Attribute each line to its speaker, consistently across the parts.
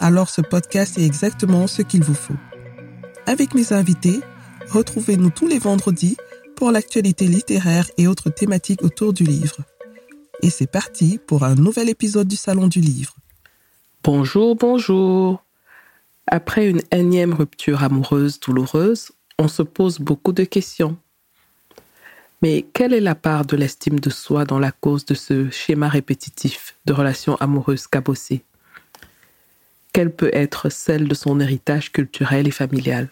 Speaker 1: alors ce podcast est exactement ce qu'il vous faut. Avec mes invités, Retrouvez-nous tous les vendredis pour l'actualité littéraire et autres thématiques autour du livre. Et c'est parti pour un nouvel épisode du Salon du Livre.
Speaker 2: Bonjour, bonjour. Après une énième rupture amoureuse douloureuse, on se pose beaucoup de questions. Mais quelle est la part de l'estime de soi dans la cause de ce schéma répétitif de relations amoureuses cabossées? Quelle peut être celle de son héritage culturel et familial?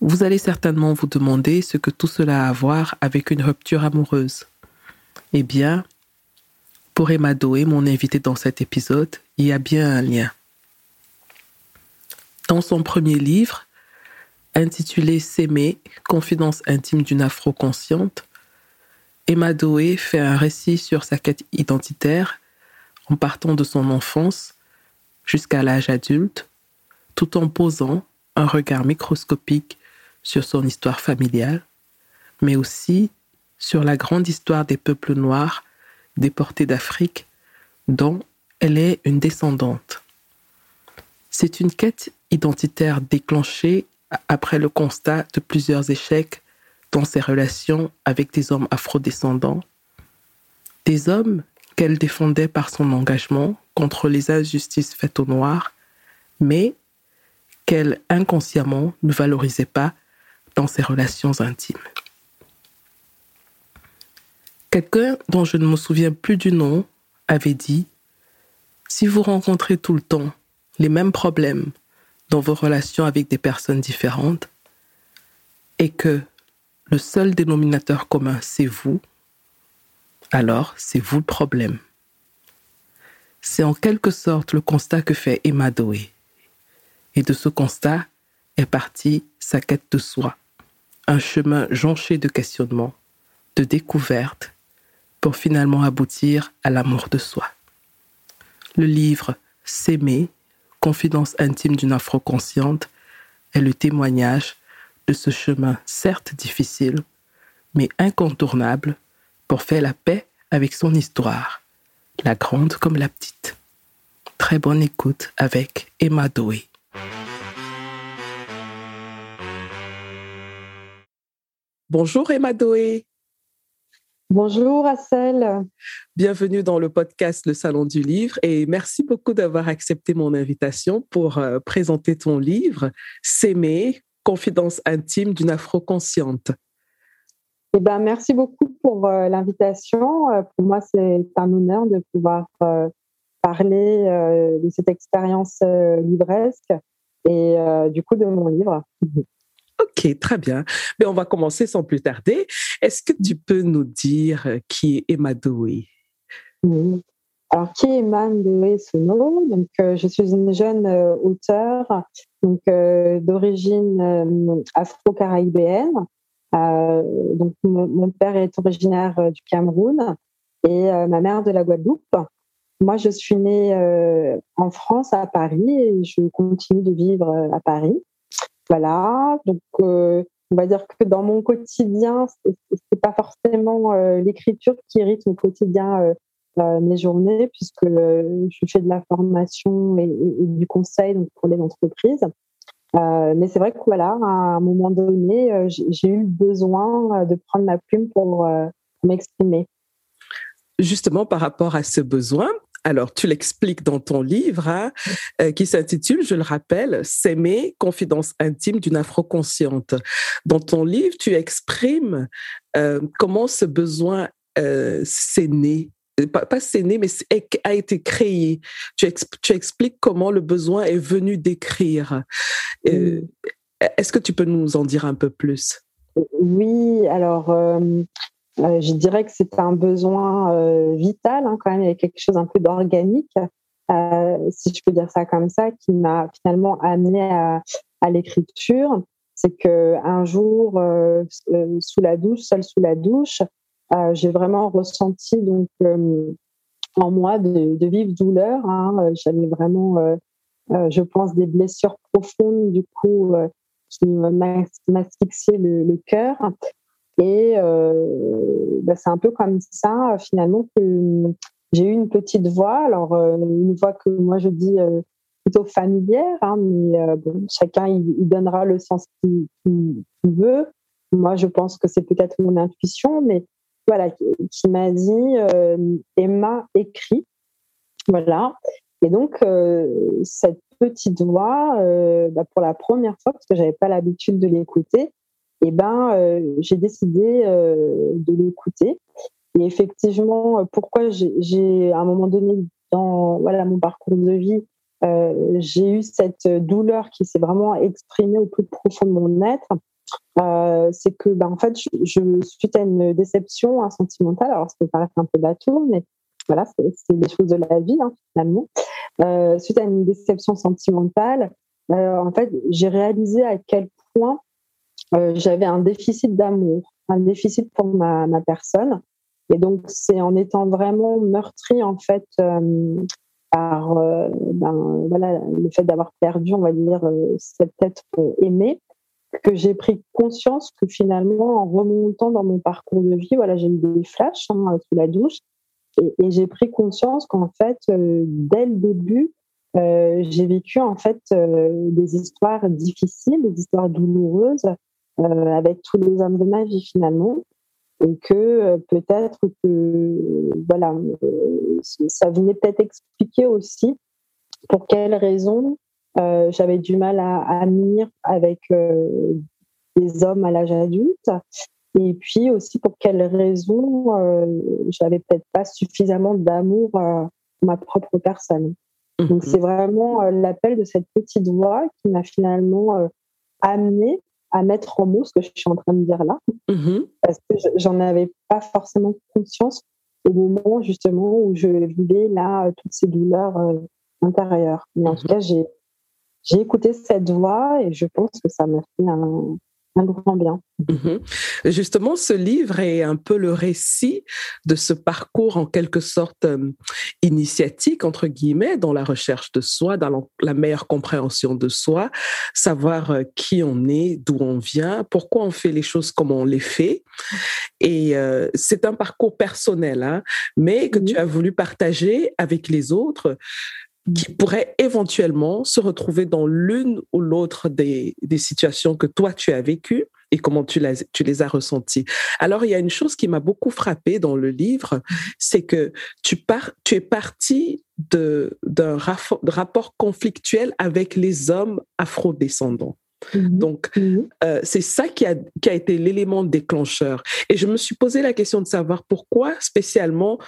Speaker 2: Vous allez certainement vous demander ce que tout cela a à voir avec une rupture amoureuse. Eh bien, pour Emma Doé, mon invité dans cet épisode, il y a bien un lien. Dans son premier livre, intitulé S'aimer, confidence intime d'une afro-consciente, Emma Doé fait un récit sur sa quête identitaire en partant de son enfance jusqu'à l'âge adulte, tout en posant un regard microscopique sur son histoire familiale, mais aussi sur la grande histoire des peuples noirs déportés d'Afrique dont elle est une descendante. C'est une quête identitaire déclenchée après le constat de plusieurs échecs dans ses relations avec des hommes afrodescendants, des hommes qu'elle défendait par son engagement contre les injustices faites aux Noirs, mais qu'elle inconsciemment ne valorisait pas dans ses relations intimes. Quelqu'un dont je ne me souviens plus du nom avait dit, si vous rencontrez tout le temps les mêmes problèmes dans vos relations avec des personnes différentes et que le seul dénominateur commun c'est vous, alors c'est vous le problème. C'est en quelque sorte le constat que fait Emma Doé. Et de ce constat est partie sa quête de soi, un chemin jonché de questionnements, de découvertes, pour finalement aboutir à l'amour de soi. Le livre S'aimer, confidence intime d'une afro-consciente, est le témoignage de ce chemin certes difficile, mais incontournable pour faire la paix avec son histoire, la grande comme la petite. Très bonne écoute avec Emma Doé. Bonjour Emma Doé.
Speaker 3: Bonjour Assel.
Speaker 2: Bienvenue dans le podcast Le Salon du Livre et merci beaucoup d'avoir accepté mon invitation pour euh, présenter ton livre S'aimer, confidence intime d'une afro-consciente.
Speaker 3: Eh ben, merci beaucoup pour euh, l'invitation. Euh, pour moi, c'est un honneur de pouvoir parler de cette expérience livresque et du coup de mon livre.
Speaker 2: Ok, très bien. Mais on va commencer sans plus tarder. Est-ce que tu peux nous dire euh, qui est Emma Doé
Speaker 3: Oui. Alors, qui est Emma Doé Sono Donc, euh, je suis une jeune euh, auteure donc d'origine afro-caribéenne. Donc, mon, père est originaire du Cameroun et ma mère de la Guadeloupe. Moi, je suis née en France, à Paris, et je continue de vivre à Paris. Voilà, donc euh, on va dire que dans mon quotidien, c'est pas forcément euh, l'écriture qui rythme au quotidien euh, mes journées, puisque je fais de la formation et, du conseil pour les entreprises. Mais c'est vrai que voilà, à un moment donné, j'ai eu besoin de prendre ma plume pour m'exprimer.
Speaker 2: Justement, par rapport à ce besoin, alors, tu l'expliques dans ton livre, hein, euh, qui s'intitule, je le rappelle, S'aimer, confidence intime d'une afro-consciente. Dans ton livre, tu exprimes euh, comment ce besoin euh, s'est né, pas, pas s'est né, mais a été créé. Tu, expliques comment le besoin est venu d'écrire. Est-ce que tu peux nous en dire un peu plus?
Speaker 3: Oui, alors euh, je dirais que c'est un besoin euh, vital, hein, quand même, il y a quelque chose un peu d'organique. si je peux dire ça comme ça, qui m'a finalement amené à, à l'écriture. C'est que un jour, sous la douche, seule sous la douche, j'ai vraiment ressenti donc en moi de, vives douleurs. Hein. J'avais vraiment, je pense, des blessures profondes du coup qui m'asphyxiaient le, le cœur. Et euh, bah, c'est un peu comme ça, finalement, que j'ai eu une petite voix. Alors, euh, une voix que moi, je dis euh, plutôt familière, hein, mais chacun, il, donnera le sens qu'il veut. Moi, je pense que c'est peut-être mon intuition, mais voilà, qui, m'a dit Emma écrit. Voilà. Et donc, cette petite voix, bah, pour la première fois, parce que j'avais pas l'habitude de l'écouter, eh ben, euh, j'ai décidé euh, de l'écouter. Et effectivement, pourquoi j'ai, à un moment donné, dans mon parcours de vie, euh, j'ai eu cette douleur qui s'est vraiment exprimée au plus profond de mon être, c'est que, ben, en fait, je, suite à une déception sentimentale, alors ça peut paraître un peu bateau, mais voilà, c'est, les choses de la vie, hein, finalement. suite à une déception sentimentale, en fait, j'ai réalisé à quel point euh, j'avais un déficit d'amour, un déficit pour ma, ma personne. Et donc, c'est en étant vraiment meurtri, en fait, euh, par euh, ben, voilà, le fait d'avoir perdu, on va dire, cet être aimé, que j'ai pris conscience que finalement, en remontant dans mon parcours de vie, voilà, j'ai eu des flashs hein, sous la douche, et, j'ai pris conscience qu'en fait, dès le début, euh, j'ai vécu en fait des histoires difficiles, des histoires douloureuses, euh, avec tous les hommes de ma vie finalement. Et que euh, peut-être que voilà euh, ça venait peut-être expliquer aussi pour quelles raisons j'avais du mal à, à avec des hommes à l'âge adulte et puis aussi pour quelles raisons j'avais peut-être pas suffisamment d'amour à ma propre personne. Donc mhm. c'est vraiment l'appel de cette petite voix qui m'a finalement amené à mettre en mots ce que je suis en train de dire là, mm-hmm. parce que j'en avais pas forcément conscience au moment justement où je vivais là toutes ces douleurs euh, intérieures. Mais en tout mm-hmm. cas, j'ai j'ai écouté cette voix et je pense que ça m'a fait un, un grand bien.
Speaker 2: Mhm. Justement, ce livre est un peu le récit de ce parcours en quelque sorte euh, initiatique, entre guillemets, dans la recherche de soi, dans la meilleure compréhension de soi, savoir euh, qui on est, d'où on vient, pourquoi on fait les choses comme on les fait. Et euh, c'est un parcours personnel, hein, mais que tu as voulu partager avec les autres qui pourraient éventuellement se retrouver dans l'une ou l'autre des, des, situations que toi tu as vécues et comment tu, tu les as ressenties. Alors, il y a une chose qui m'a beaucoup frappée dans le livre, c'est que tu, pars, tu es parti d'un rapport conflictuel avec les hommes afrodescendants. Mm-hmm. Donc, mm-hmm. euh, c'est ça qui a, qui a été l'élément déclencheur. Et je me suis posé la question de savoir pourquoi spécialement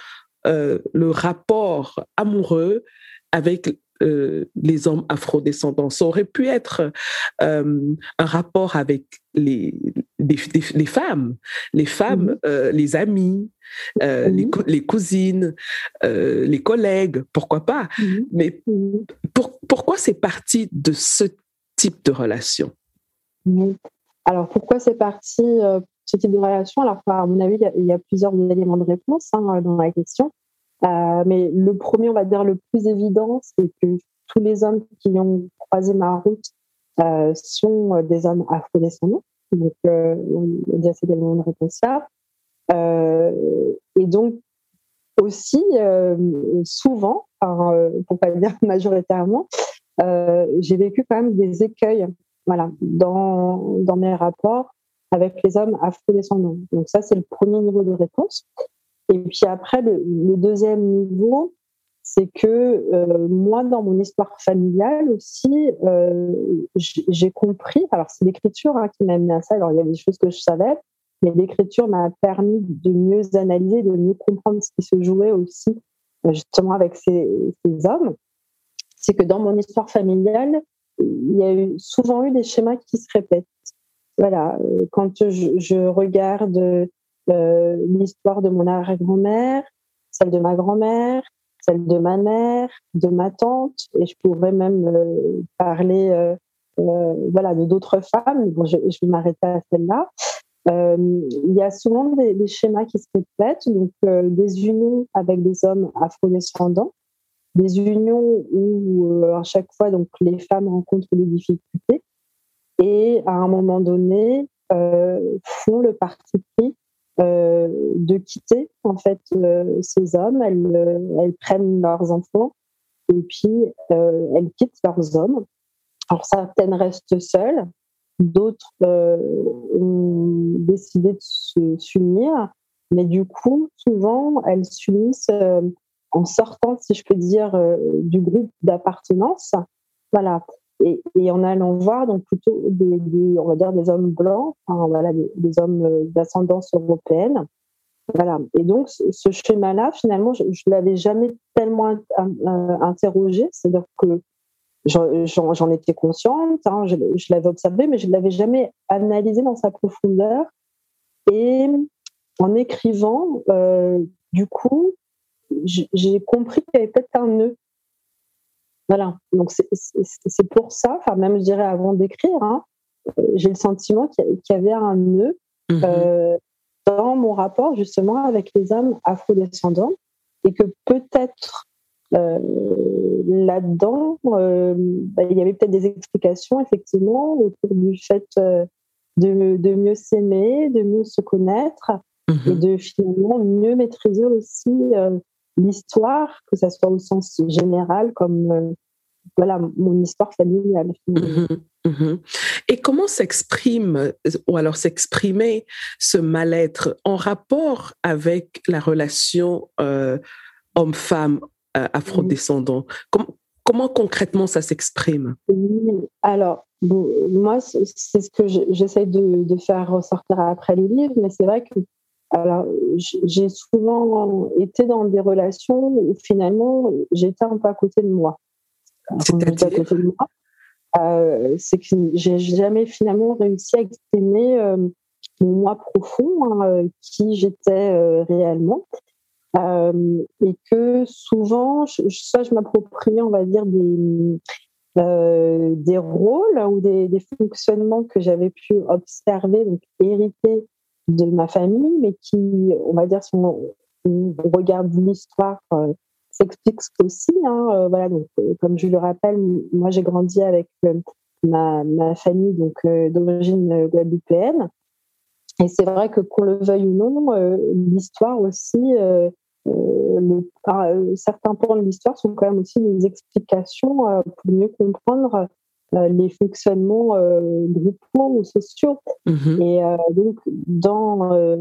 Speaker 2: euh, le rapport amoureux avec euh, les hommes afrodescendants. Ça aurait pu être euh, un rapport avec les, les, femmes, les femmes, mhm. euh, les amis, les, les, cousines, les collègues, pourquoi pas. Mhm. Mais pourquoi c'est parti de ce type de relation?
Speaker 3: Alors pourquoi c'est parti ce type de relation? Alors à mon avis, il y, a, plusieurs éléments de réponse hein, dans la question. Euh, mais le premier, on va dire le plus évident, c'est que tous les hommes qui ont croisé ma route euh, sont des hommes afro-descendants. Donc, euh, on a déjà ces éléments de réponse là. et donc, aussi, souvent, pour pas dire majoritairement, j'ai vécu quand même des écueils voilà, dans, dans mes rapports avec les hommes afro-descendants. Donc ça, c'est le premier niveau de réponse. Et puis après, le, deuxième niveau, c'est que euh, moi, dans mon histoire familiale aussi, euh, j'ai compris, alors c'est l'écriture hein, qui m'a amené à ça, alors il y a des choses que je savais, mais l'écriture m'a permis de mieux analyser, de mieux comprendre ce qui se jouait aussi justement avec ces, hommes. C'est que dans mon histoire familiale, il y a eu, souvent eu des schémas qui se répètent. Voilà, euh, quand je, regarde euh, l'histoire de mon arrière-grand-mère, celle de ma grand-mère, celle de ma mère, de ma tante, et je pourrais même parler voilà, de d'autres femmes. Bon, je, vais m'arrêter à celle-là. il y a souvent des, schémas qui se répètent, donc des unions avec des hommes afrodescendants, des unions où à chaque fois donc les femmes rencontrent des difficultés et à un moment donné euh, font le parti pris euh, de quitter en fait euh, ces hommes. Elles, elles, prennent leurs enfants et puis elles quittent leurs hommes. Alors certaines restent seules, d'autres ont décidé de s'unir, mais du coup souvent elles s'unissent en sortant, si je peux dire, du groupe d'appartenance. Voilà. Et, en allant voir donc plutôt des, on va dire des hommes blancs, voilà, des, hommes euh, d'ascendance européenne. Voilà. Et donc ce schéma-là, finalement, je, ne l'avais jamais tellement euh, interrogé. C'est-à-dire que j'en étais consciente, hein, je, l'avais observé, mais je ne l'avais jamais analysé dans sa profondeur. Et en écrivant, euh, du coup, j'ai compris qu'il y avait peut-être un nœud voilà, donc c'est pour ça, enfin même je dirais avant d'écrire, hein, euh, j'ai le sentiment qu'il y avait un nœud mhm. euh, dans mon rapport justement avec les hommes afrodescendants et que peut-être euh, là-dedans, bah, il y avait peut-être des explications effectivement autour du fait de, de, mieux s'aimer, de mieux se connaître et mhm. de finalement mieux maîtriser aussi l'histoire, que ça soit au sens général comme euh, voilà mon histoire familiale.
Speaker 2: Mhm, mhm. Et comment s'exprime ou alors s'exprimer ce mal-être en rapport avec la relation euh, homme-femme euh, afrodescendant? Comment, comment, concrètement ça s'exprime?
Speaker 3: Alors, moi, c'est ce que j'essaie de, de, faire ressortir après le livre, mais c'est vrai que alors, j'ai souvent été dans des relations où finalement j'étais un peu à côté de moi.
Speaker 2: C'est-à-dire
Speaker 3: euh, C'est que j'ai jamais finalement réussi à exprimer euh, mon moi profond, hein, qui j'étais euh, réellement. et que souvent, je, soit je m'appropriais, on va dire, des, des rôles ou des, des fonctionnements que j'avais pu observer, donc hériter de ma famille, mais qui, on va dire, si on, regarde l'histoire, euh, s'explique aussi. Hein, euh, voilà, donc, euh, comme je le rappelle, moi j'ai grandi avec ma, famille donc d'origine guadeloupéenne. Et c'est vrai que qu'on le veuille ou non, l'histoire aussi, certains points de l'histoire sont quand même aussi des explications pour mieux comprendre les fonctionnements euh, groupaux ou sociaux. Mhm. Et euh, donc, dans,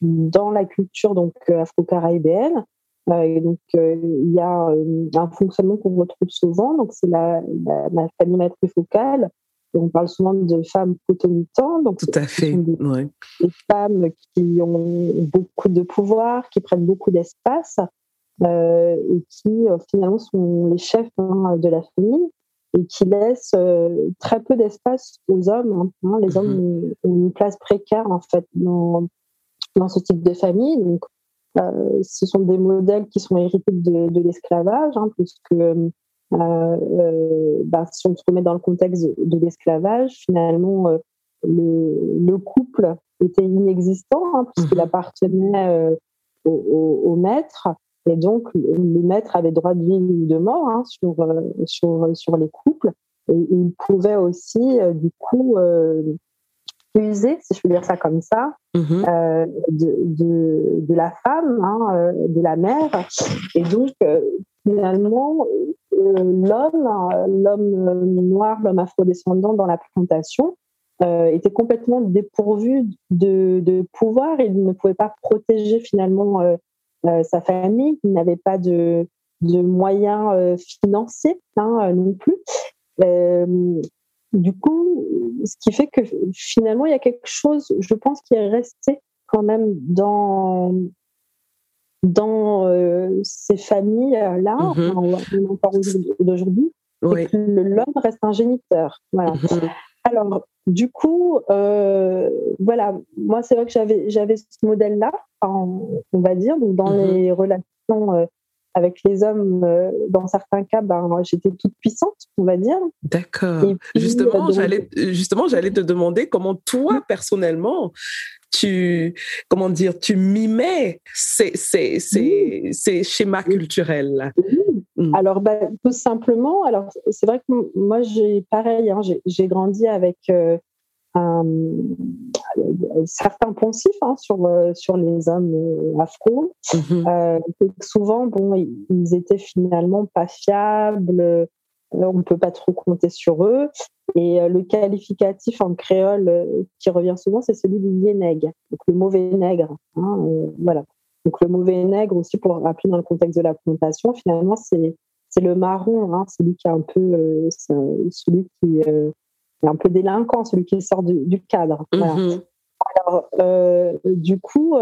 Speaker 3: dans la culture donc, afro-caribéenne, donc, il y a un fonctionnement qu'on retrouve souvent. Donc, c'est la, la, famille matrifocale. On parle souvent de femmes cotomitantes. Donc,
Speaker 2: Tout à fait. Des,
Speaker 3: des, femmes qui ont beaucoup de pouvoir, qui prennent beaucoup d'espace et qui finalement sont les chefs hein, de la famille et qui laisse euh, très peu d'espace aux hommes. Hein. Les hommes mhm. ont, une place précaire en fait dans, dans ce type de famille. Donc, euh, ce sont des modèles qui sont hérités de, de l'esclavage, hein, puisque euh, bah, si on se remet dans le contexte de, l'esclavage, finalement, le, le, couple était inexistant, hein, puisqu'il mhm. appartenait au, au, au, maître. Et donc, le maître avait droit de vie ou de mort hein, sur, euh, sur, sur les couples. Et il pouvait aussi, euh, du coup, euh, user, si je peux dire ça comme ça, euh, de, de, de, la femme, hein, de la mère. Et donc, finalement, l'homme, l'homme noir, l'homme afrodescendant dans la plantation, était complètement dépourvu de, de pouvoir. Il ne pouvait pas protéger finalement sa famille, qui n'avait pas de, de moyens euh, financiers hein, euh, non plus. du coup, ce qui fait que finalement, il y a quelque chose, je pense, qui est resté quand même dans dans ces familles-là, mm-hmm. encore d'aujourd'hui, l'homme reste un géniteur. Voilà. Mm-hmm. Alors, du coup, euh, voilà, moi, c'est vrai que j'avais, j'avais ce modèle-là, on va dire, donc dans mhm. les relations euh, avec les hommes, dans certains cas, ben, j'étais toute puissante, on va dire.
Speaker 2: D'accord. Justement, j'allais justement, j'allais te demander comment toi, personnellement, tu, comment dire, tu mimais ces, ces, ces, ces schémas culturels.
Speaker 3: Mm. Alors, bah, tout simplement, alors c'est vrai que moi, j'ai pareil, hein, j'ai grandi avec euh, un, certains poncifs hein, sur, euh, sur les hommes euh, afro. Mm-hmm. souvent, bon, ils étaient finalement pas fiables, on ne peut pas trop compter sur eux. Et le qualificatif en créole qui revient souvent, c'est celui du nègre, donc le mauvais nègre. Hein, voilà. Donc le mauvais nègre aussi, pour rappeler dans le contexte de la plantation, finalement, c'est le marron, hein, celui qui est un peu, euh, celui qui euh, est un peu délinquant, celui qui sort du, cadre. Mm-hmm. Alors, euh, du coup,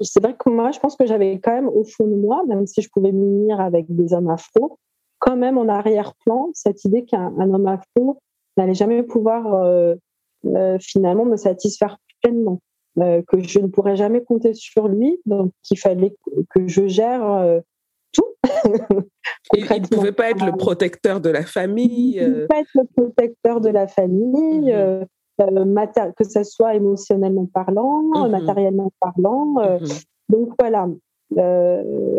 Speaker 3: c'est vrai que moi, je pense que j'avais quand même au fond de moi, même si je pouvais m'unir avec des hommes afro, quand même en arrière-plan cette idée qu'un homme afro n'allait jamais pouvoir finalement me satisfaire pleinement. Euh, que je ne pourrais jamais compter sur lui, donc il fallait que je gère euh, tout.
Speaker 2: il ne pouvait pas être le protecteur de la famille.
Speaker 3: Il ne pouvait pas être le protecteur de la famille, mhm. euh, que ce soit émotionnellement parlant, mhm. matériellement parlant. Mhm. Donc voilà.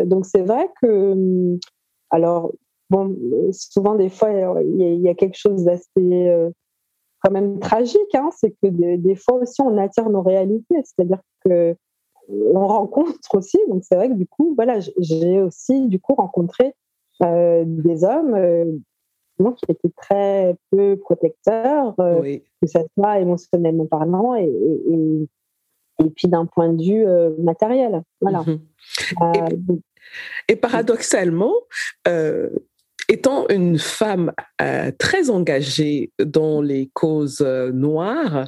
Speaker 3: donc c'est vrai que, alors, bon, souvent des fois, il y, a quelque chose d'assez quand même tragique, hein, c'est que des, fois aussi on attire nos réalités, c'est-à-dire que on rencontre aussi. Donc c'est vrai que du coup, voilà, j'ai aussi du coup rencontré euh, des hommes euh, qui étaient très peu protecteurs, euh, que ce soit émotionnellement parlant et, et, puis d'un point de vue matériel. Voilà.
Speaker 2: Mhm. et, paradoxalement, étant une femme euh, très engagée dans les causes euh, noires,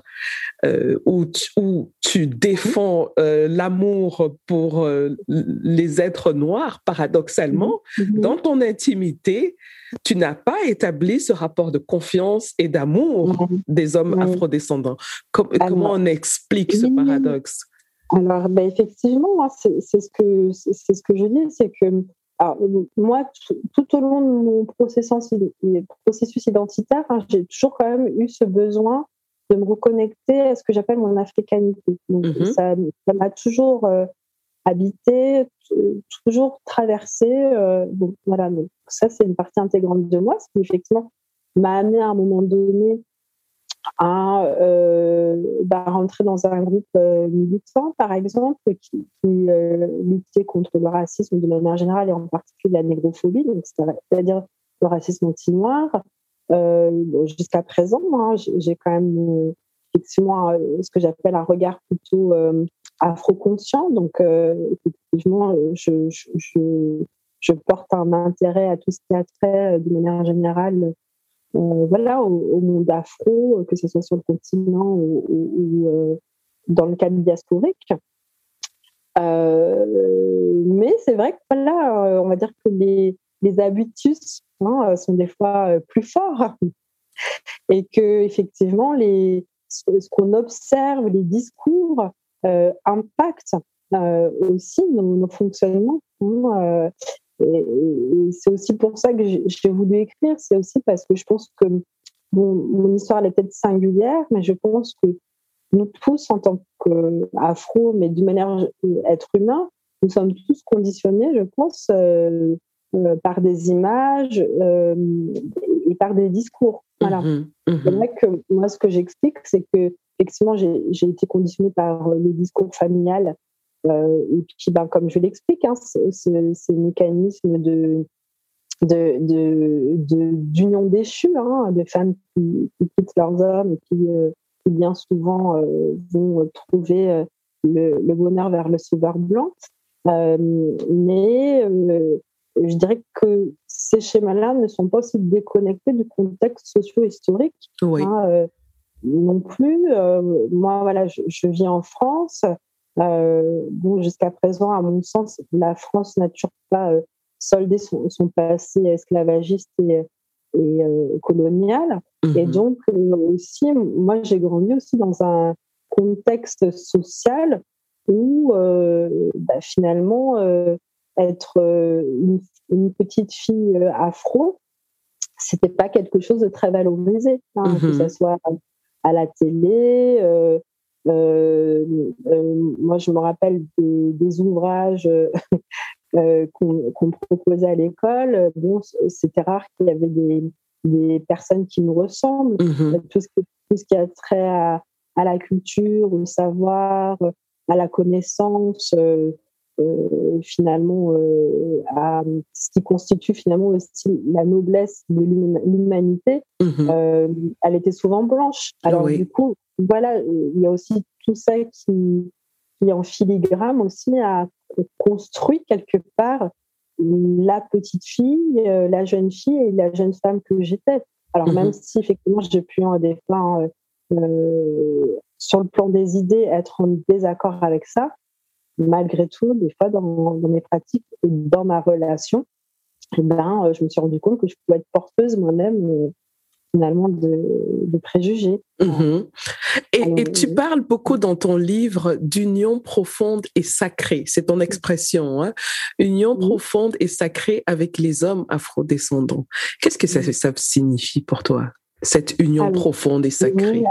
Speaker 2: euh, où, tu, où, tu, défends l'amour pour les êtres noirs, paradoxalement, mm-hmm. dans ton intimité, tu n'as pas établi ce rapport de confiance et d'amour mm-hmm. des hommes afrodescendants. comment on explique ce paradoxe?
Speaker 3: Alors, ben, effectivement, c'est ce que c'est ce que je dis, c'est que alors, moi, tout au long de mon processus, identitaire, hein, j'ai toujours quand même eu ce besoin de me reconnecter à ce que j'appelle mon africanité. Donc, mhm. ça m'a toujours euh, habité, toujours traversé. Euh, donc, voilà, donc, ça, c'est une partie intégrante de moi, ce qui effectivement m'a amené à un moment donné à euh, bah, rentrer dans un groupe euh, militant, par exemple, qui, euh, luttait contre le racisme de manière générale et en particulier la négrophobie, c'est-à-dire le racisme anti-noir. Jusqu'à présent, hein, j'ai quand même effectivement ce que j'appelle un regard plutôt afro-conscient. Donc, effectivement, je, porte un intérêt à tout ce qui a trait de manière générale voilà, au, monde afro, euh, que ce soit sur le continent ou, euh, dans le cadre diasporique. mais c'est vrai que voilà, on va dire que les, les habitus hein, sont des fois plus forts et que effectivement les, ce, qu'on observe, les discours impactent aussi nos, fonctionnements. Hein, et, c'est aussi pour ça que j'ai voulu écrire. C'est aussi parce que je pense que mon histoire elle est peut-être singulière, mais je pense que nous tous, en tant qu'afro, mais d'une manière être humain, nous sommes tous conditionnés, je pense, euh, euh, par des images euh, et par des discours. Voilà. Mmh mmh c'est vrai que moi, ce que j'explique, c'est que effectivement, j'ai été conditionnée par le discours familial euh, et puis, ben, comme je l'explique, hein, ces mécanismes de d'union de, déchue, hein, de femmes qui, quittent leurs hommes et qui, euh, bien souvent euh, vont trouver le, bonheur vers le sauveur blanc. mais je dirais que ces schémas-là ne sont pas aussi déconnectés du contexte socio-historique hein, non plus. moi, voilà, je, je, vis en France. Euh, bon, jusqu'à présent, à mon sens, la France n'a toujours pas euh, soldé son, passé esclavagiste et, euh, colonial. Et mhm. donc, aussi, moi, j'ai grandi aussi dans un contexte social où bah, finalement être une, petite fille afro, c'était pas quelque chose de très valorisé, hein, que ce mhm. soit à la télé. Moi, je me rappelle des, ouvrages qu'on proposait à l'école. Bon, c'était rare qu'il y avait des, des personnes qui nous ressemblent. Mhm. Tout, ce qui a trait à, la culture, au savoir, à la connaissance, euh, euh, finalement, euh, à ce qui constitue finalement aussi la noblesse de l'humanité, mhm. elle était souvent blanche. Alors du coup, voilà, il y a aussi tout ça qui, qui en filigrane aussi a construit quelque part la petite fille, euh, la jeune fille et la jeune femme que j'étais. Alors même mhm. si effectivement j'ai pu en des fois euh, sur le plan des idées être en désaccord avec ça, malgré tout, des fois dans, mes pratiques et dans ma relation, eh ben, euh, je me suis rendu compte que je pouvais être porteuse moi-même finalement de, préjugés.
Speaker 2: Mhm. Et, tu parles beaucoup dans ton livre d'union profonde et sacrée, c'est ton expression, hein? union profonde et sacrée avec les hommes afrodescendants. Qu'est-ce que ça, ça, signifie pour toi, cette union profonde et sacrée?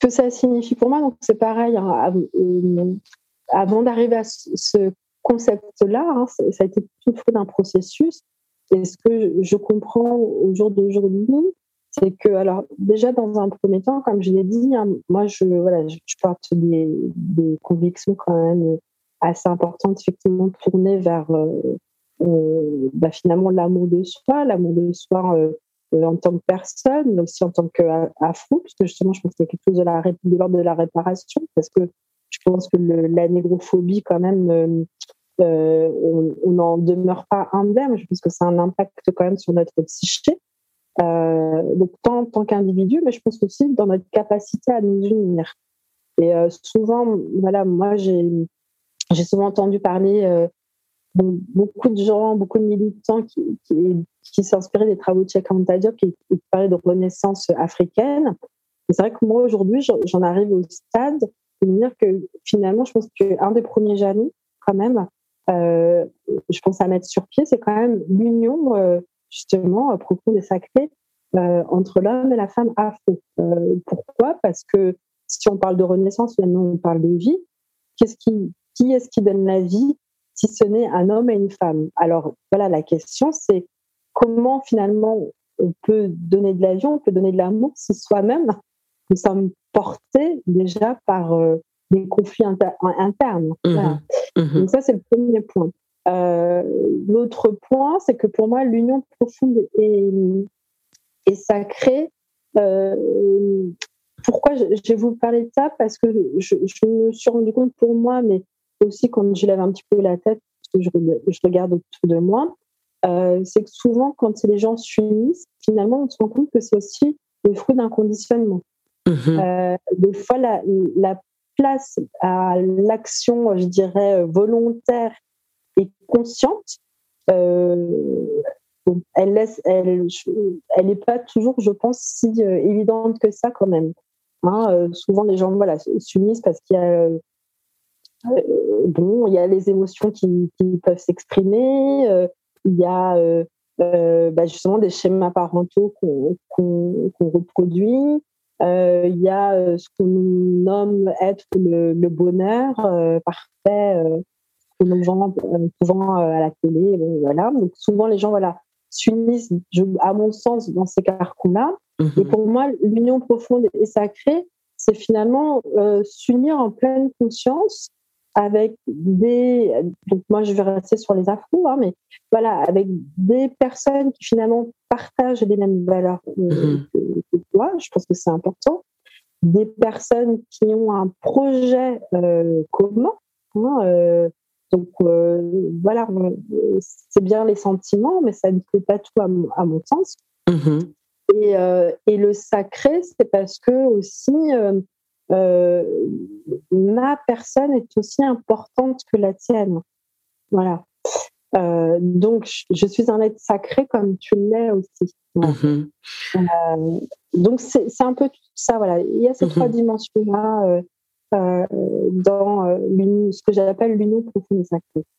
Speaker 3: Que ça signifie pour moi, donc c'est pareil. Hein, euh, avant d'arriver à ce concept-là, hein, ça a été tout le d'un processus. Et ce que je comprends au jour d'aujourd'hui, c'est que, alors, déjà, dans un premier temps, comme je l'ai dit, hein, moi, je, voilà, je, porte des, convictions quand même assez importantes, effectivement, tournées vers euh, euh, bah, finalement l'amour de soi, l'amour de soi euh, en tant que personne, mais aussi en tant qu'afro, puisque justement, je pense que c'est quelque chose de l'ordre de, la réparation, parce que je pense que la négrophobie, quand même, on n'en demeure pas indemne. Je pense que c'est un impact quand même sur notre psyché. Euh, donc tant en tant qu'individu, mais je pense aussi dans notre capacité à nous unir. Et euh, souvent, voilà, moi j'ai j'ai souvent entendu parler euh, beaucoup de gens, beaucoup de militants qui, qui, qui s'inspiraient des travaux de Cheikh Anta Diop, qui, parlaient de renaissance africaine. C'est vrai que moi aujourd'hui, j'en arrive au stade de me dire que finalement, je pense qu'un des premiers jalons, quand même, euh, je pense à mettre sur pied, c'est quand même l'union euh, justement euh, profonde et sacrée euh, entre l'homme et la femme afro. Euh, pourquoi? Parce que si on parle de renaissance, maintenant on parle de vie. Qu'est-ce qui, qui est-ce qui donne la vie si ce n'est un homme et une femme? Alors voilà, la question c'est comment finalement on peut donner de la vie, on peut donner de l'amour si soi-même nous sommes portés déjà par des conflits internes. Mmh mmh Donc ça c'est le premier point. Euh, l'autre point, c'est que pour moi, l'union profonde et, et sacrée. Euh, pourquoi je, vais vous parler de ça? Parce que je, me suis rendu compte pour moi, mais aussi quand je lève un petit peu la tête, parce que je, regarde autour de moi, euh, c'est que souvent, quand les gens s'unissent, finalement, on se rend compte que c'est aussi le fruit d'un conditionnement. Mmh des fois, la, la place à l'action, je dirais, volontaire et consciente, euh, elle laisse, elle, elle n'est pas toujours, je pense, si euh, évidente que ça quand même. Hein, euh, souvent, les gens voilà, s'unissent parce qu'il y a bon, il y a les émotions qui, peuvent s'exprimer, il y a bah, justement des schémas parentaux qu'on reproduit, il y a ce qu'on nomme être le bonheur parfait que nous vendons souvent euh, à la télé. Voilà. Donc souvent les gens voilà s'unissent, à mon sens, dans ces carcans-là. Mhm. Et pour moi, l'union profonde et sacrée, c'est finalement euh, s'unir en pleine conscience avec des. Donc moi, je vais rester sur les afros, hein, mais voilà, avec des personnes qui finalement partagent les mêmes valeurs que, mhm. toi. Je pense que c'est important. Des personnes qui ont un projet euh, commun. Hein, donc euh, voilà, c'est bien les sentiments, mais ça ne fait pas tout à mon, sens. Mm-hmm. Euh, et, le sacré, c'est parce que aussi euh, ma personne est aussi importante que la tienne. Voilà. donc je suis un être sacré comme tu l'es aussi. Mm-hmm. donc c'est un peu tout ça. Voilà. Il y a ces mm-hmm. trois dimensions-là dans ce que j'appelle l'union profonde.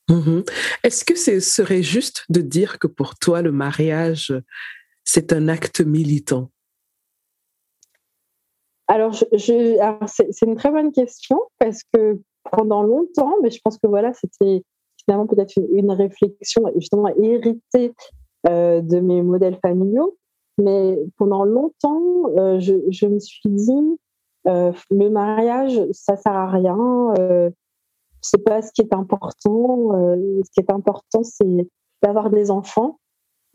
Speaker 2: Mhm. Est-ce que ce serait juste de dire que pour toi, le mariage, c'est un acte militant?
Speaker 3: Alors, c'est une très bonne question parce que pendant longtemps, mais je pense que voilà, c'était finalement peut-être une, réflexion justement héritée euh, de mes modèles familiaux. Mais pendant longtemps, euh, je, me suis dit, euh, le mariage, ça sert à rien. c'est pas ce qui est important. ce qui est important, c'est d'avoir des enfants.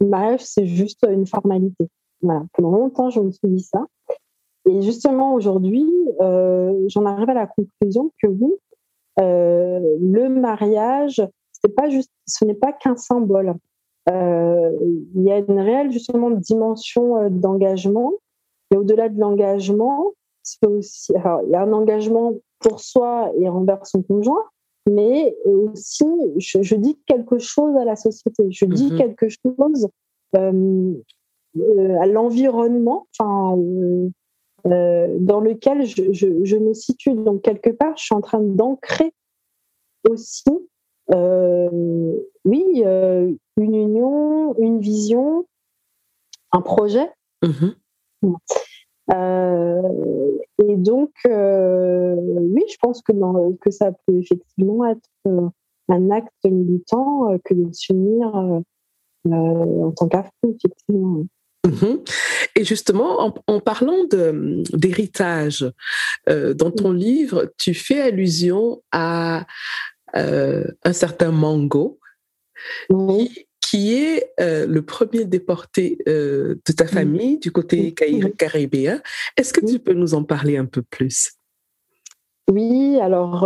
Speaker 3: Le mariage, c'est juste une formalité. Voilà. Pendant longtemps, je me suis dit ça. Et justement, aujourd'hui, euh, j'en arrive à la conclusion que oui, euh, le mariage, c'est pas juste, ce n'est pas qu'un symbole. Euh, il y a une réelle justement dimension d'engagement. Et au-delà de l'engagement, c'est aussi, alors, il y a un engagement pour soi et envers son conjoint, mais aussi, je, dis quelque chose à la société. Je dis mm-hmm. quelque chose à l'environnement. Enfin, euh, dans lequel je, je, me situe. Donc, quelque part, je suis en train d'ancrer aussi, euh, oui, euh, une union, une vision, un projet. Mm-hmm. Et donc, oui, je pense que, que ça peut effectivement être un acte militant que de s'unir en tant qu'Afro, effectivement.
Speaker 2: Mhm. Et justement, en, parlant d'héritage, euh, dans ton livre, tu fais allusion à euh, un certain Mango, qui, est euh, le premier déporté de ta famille du côté caribéen. Est-ce que tu peux nous en parler un peu plus?
Speaker 3: Oui, alors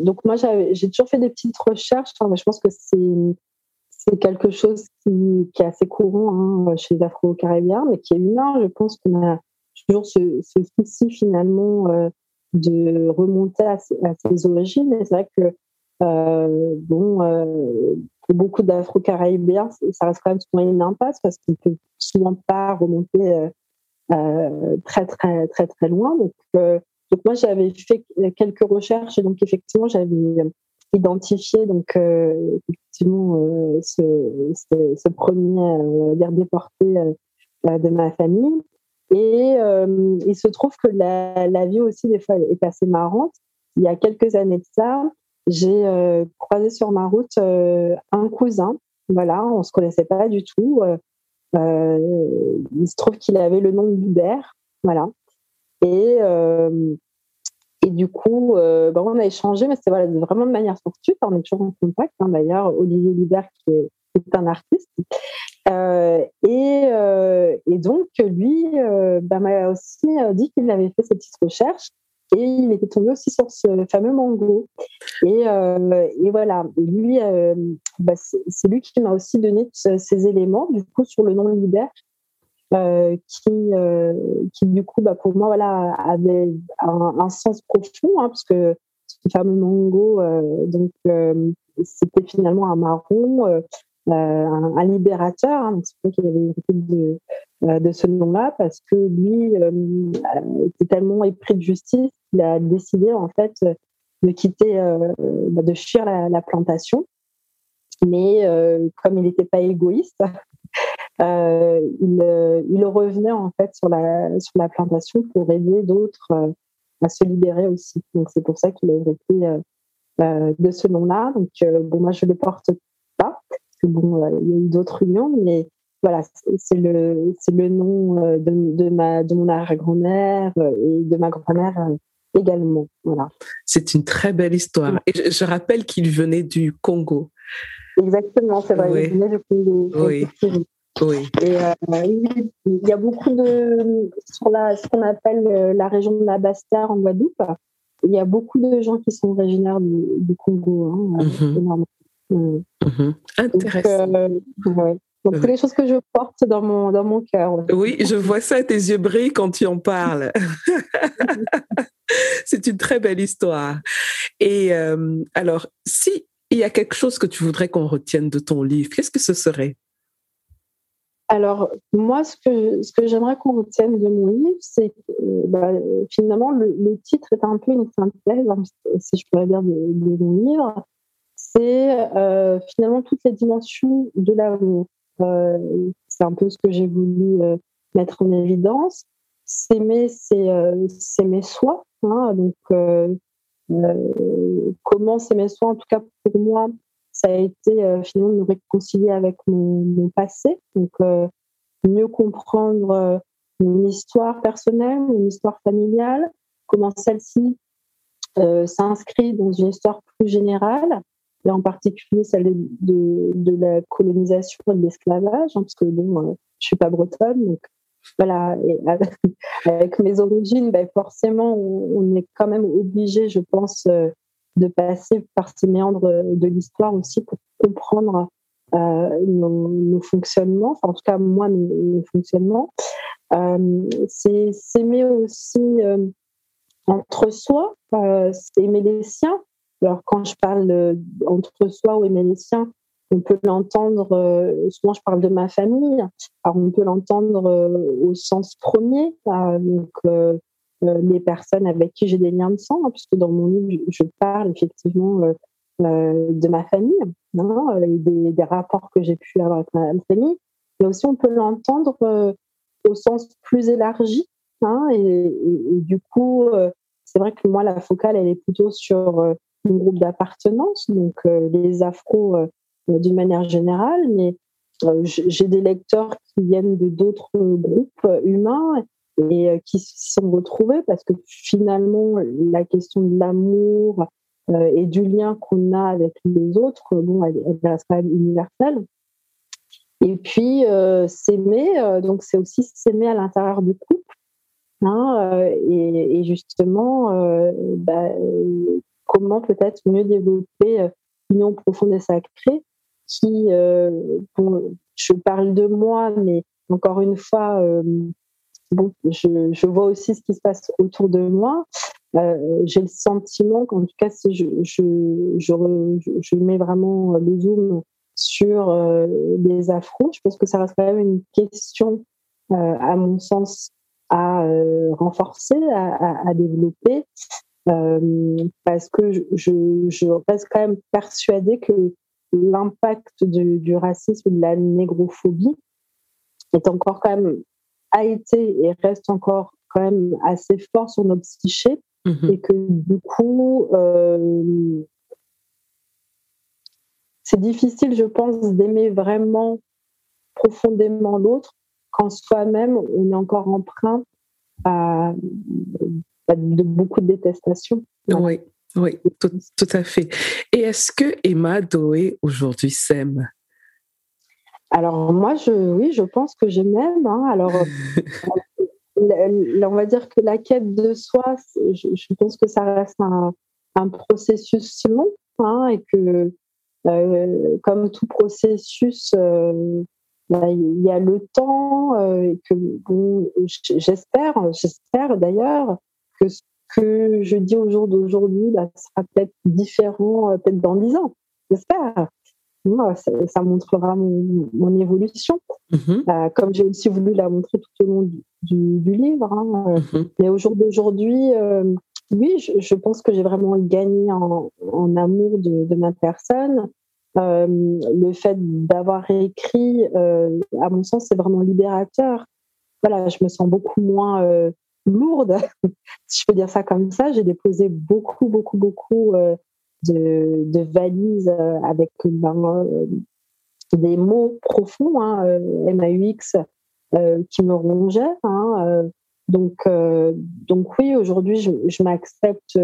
Speaker 3: donc moi j'ai toujours fait des petites recherches. je pense que c'est quelque chose qui, est assez courant hein, chez les Afro-Caribéens, mais qui est humain. Je pense qu'on a toujours ce, souci finalement euh, de remonter à, ses origines. Et c'est vrai que euh, bon, euh, beaucoup d'Afro-Caribéens, ça reste quand même souvent une impasse parce qu'on ne peut souvent pas remonter très très très très loin. Donc, donc moi j'avais fait quelques recherches et donc effectivement j'avais identifié donc euh, effectivement euh, ce, premier euh, déporté de ma famille. Et il se trouve que la, vie aussi des fois est assez marrante. Il y a quelques années de ça, j'ai croisé sur ma route un cousin. Voilà, on se connaissait pas du tout. il se trouve qu'il avait le nom de Hubert. Voilà. Et et du coup, euh, bah, on a échangé, mais c'était vraiment de manière fortuite. On est toujours en contact. Hein, D'ailleurs, Olivier Libert, qui est, un artiste. Euh, et, euh, et, donc, lui bah, m'a aussi dit qu'il avait fait cette petite recherche et il était tombé aussi sur ce fameux mango. Et, et voilà, lui, bah, c'est lui qui m'a aussi donné ces éléments, du coup, sur le nom Libert. Euh, qui, euh, qui du coup, bah, pour moi, voilà, avait un, sens profond, hein, parce que ce fameux mango, euh, donc c'était finalement un marron, un, libérateur. Hein, c'est pour qu'il avait hérité de, de ce nom-là, parce que lui était tellement épris de justice qu'il a décidé en fait de quitter, bah, de fuir la, la plantation. Mais comme il n'était pas égoïste, euh, il, euh, revenait en fait sur la, sur la plantation pour aider d'autres euh, à se libérer aussi. Donc c'est pour ça qu'il a été de ce nom-là. Donc bon, moi je le porte pas parce que bon, il y a eu d'autres unions, mais voilà, c'est le c'est le nom de, de, ma de mon arrière-grand-mère et de ma grand-mère également. Voilà.
Speaker 2: C'est une très belle histoire. Et je, rappelle qu'il venait du Congo.
Speaker 3: Exactement, c'est vrai. Il venait du Congo. Oui. Oui. Et euh, il y a beaucoup de sur la ce qu'on appelle euh, la région de la Basse-Terre en Guadeloupe. Il y a beaucoup de gens qui sont originaires du, Congo. Hein, mm -hmm.
Speaker 2: Intéressant.
Speaker 3: Donc, c'est les choses que je porte dans mon, dans mon cœur.
Speaker 2: Oui, je vois ça, tes yeux brillent quand tu en parles. c'est une très belle histoire. Et euh, alors, si il y a quelque chose que tu voudrais qu'on retienne de ton livre, qu'est-ce que ce serait?
Speaker 3: Alors, moi, ce que, ce que j'aimerais qu'on retienne de mon livre, c'est que bah, finalement, le, titre est un peu une synthèse, hein, si je pourrais dire, de, mon livre. C'est euh, finalement toutes les dimensions de l'amour. Euh, c'est un peu ce que j'ai voulu euh, mettre en évidence. S'aimer, c'est s'aimer soi. Hein, donc, comment s'aimer soi, en tout cas pour moi, ça a été euh, finalement de me réconcilier avec mon, passé, donc euh, mieux comprendre euh, mon histoire personnelle, mon histoire familiale, comment celle-ci s'inscrit dans une histoire plus générale, et en particulier celle de, la colonisation et de l'esclavage, hein, parce que bon, je suis pas bretonne, donc voilà, et avec, mes origines, ben forcément, on, est quand même obligé, je pense, de passer par ces méandres de l'histoire aussi pour comprendre euh, nos, fonctionnements, enfin, en tout cas moi mes, fonctionnements. Euh, c'est s'aimer aussi euh, entre soi, c'est aimer les siens. Alors quand je parle entre soi ou siens, on peut l'entendre, souvent je parle de ma famille, alors on peut l'entendre au sens premier, donc euh, les personnes avec qui j'ai des liens de sang, hein, puisque dans mon livre, je, parle effectivement euh, euh, de ma famille, hein, des, rapports que j'ai pu avoir avec ma, famille, mais aussi on peut l'entendre au sens plus élargi. Hein, et, du coup, c'est vrai que moi, la focale, elle est plutôt sur un groupe d'appartenance, donc les afros d'une manière générale, mais j'ai des lecteurs qui viennent de d'autres groupes humains et euh, qui se sont retrouvés parce que finalement la question de l'amour euh, et du lien qu'on a avec les autres, bon, elle, reste quand même universelle. Et puis euh, s'aimer, donc c'est aussi s'aimer à l'intérieur du couple. Hein, et, et, justement, bah, comment peut-être mieux développer l'union profonde et sacrée qui, bon, je parle de moi, mais encore une fois, bon, je, je, vois aussi ce qui se passe autour de moi. Euh, j'ai le sentiment qu'en tout cas, si je, je, je, mets vraiment le zoom sur euh, les afros, je pense que ça reste quand même une question, euh, à mon sens, à euh, renforcer, à, développer, euh, parce que je, je, reste quand même persuadée que l'impact du, du racisme, de la négrophobie, est encore quand même a été et reste encore quand même assez fort sur notre psyché mhm. et que du coup, euh, c'est difficile, je pense, d'aimer vraiment profondément l'autre quand soi-même on est encore emprunt à, de beaucoup de détestation.
Speaker 2: Oui, oui, tout, tout à fait. Et est-ce que Emma Doé aujourd'hui s'aime?
Speaker 3: Alors moi, je, oui, je pense que je m'aime. Hein. Alors, on va dire que la quête de soi, je, pense que ça reste un, processus long hein, et que, euh, comme tout processus, euh, bah, il y a le temps euh, et que j'espère, j'espère d'ailleurs que ce que je dis au jour d'aujourd'hui bah, sera peut-être différent, peut-être dans dix ans. J'espère ça, montrera mon, évolution, mhm. euh, comme j'ai aussi voulu la montrer tout au long du, livre. Hein. Mhm. Mais au jour d'aujourd'hui, euh, oui, je, pense que j'ai vraiment gagné en, amour de, ma personne. Euh, le fait d'avoir écrit, à mon sens, c'est vraiment libérateur. Voilà, je me sens beaucoup moins lourde, si je peux dire ça comme ça. J'ai déposé beaucoup, beaucoup, beaucoup de, valises euh, avec ben, euh, des mots profonds, hein, euh, MAUX, qui me rongeaient. Hein, donc, donc oui, aujourd'hui, je, m'accepte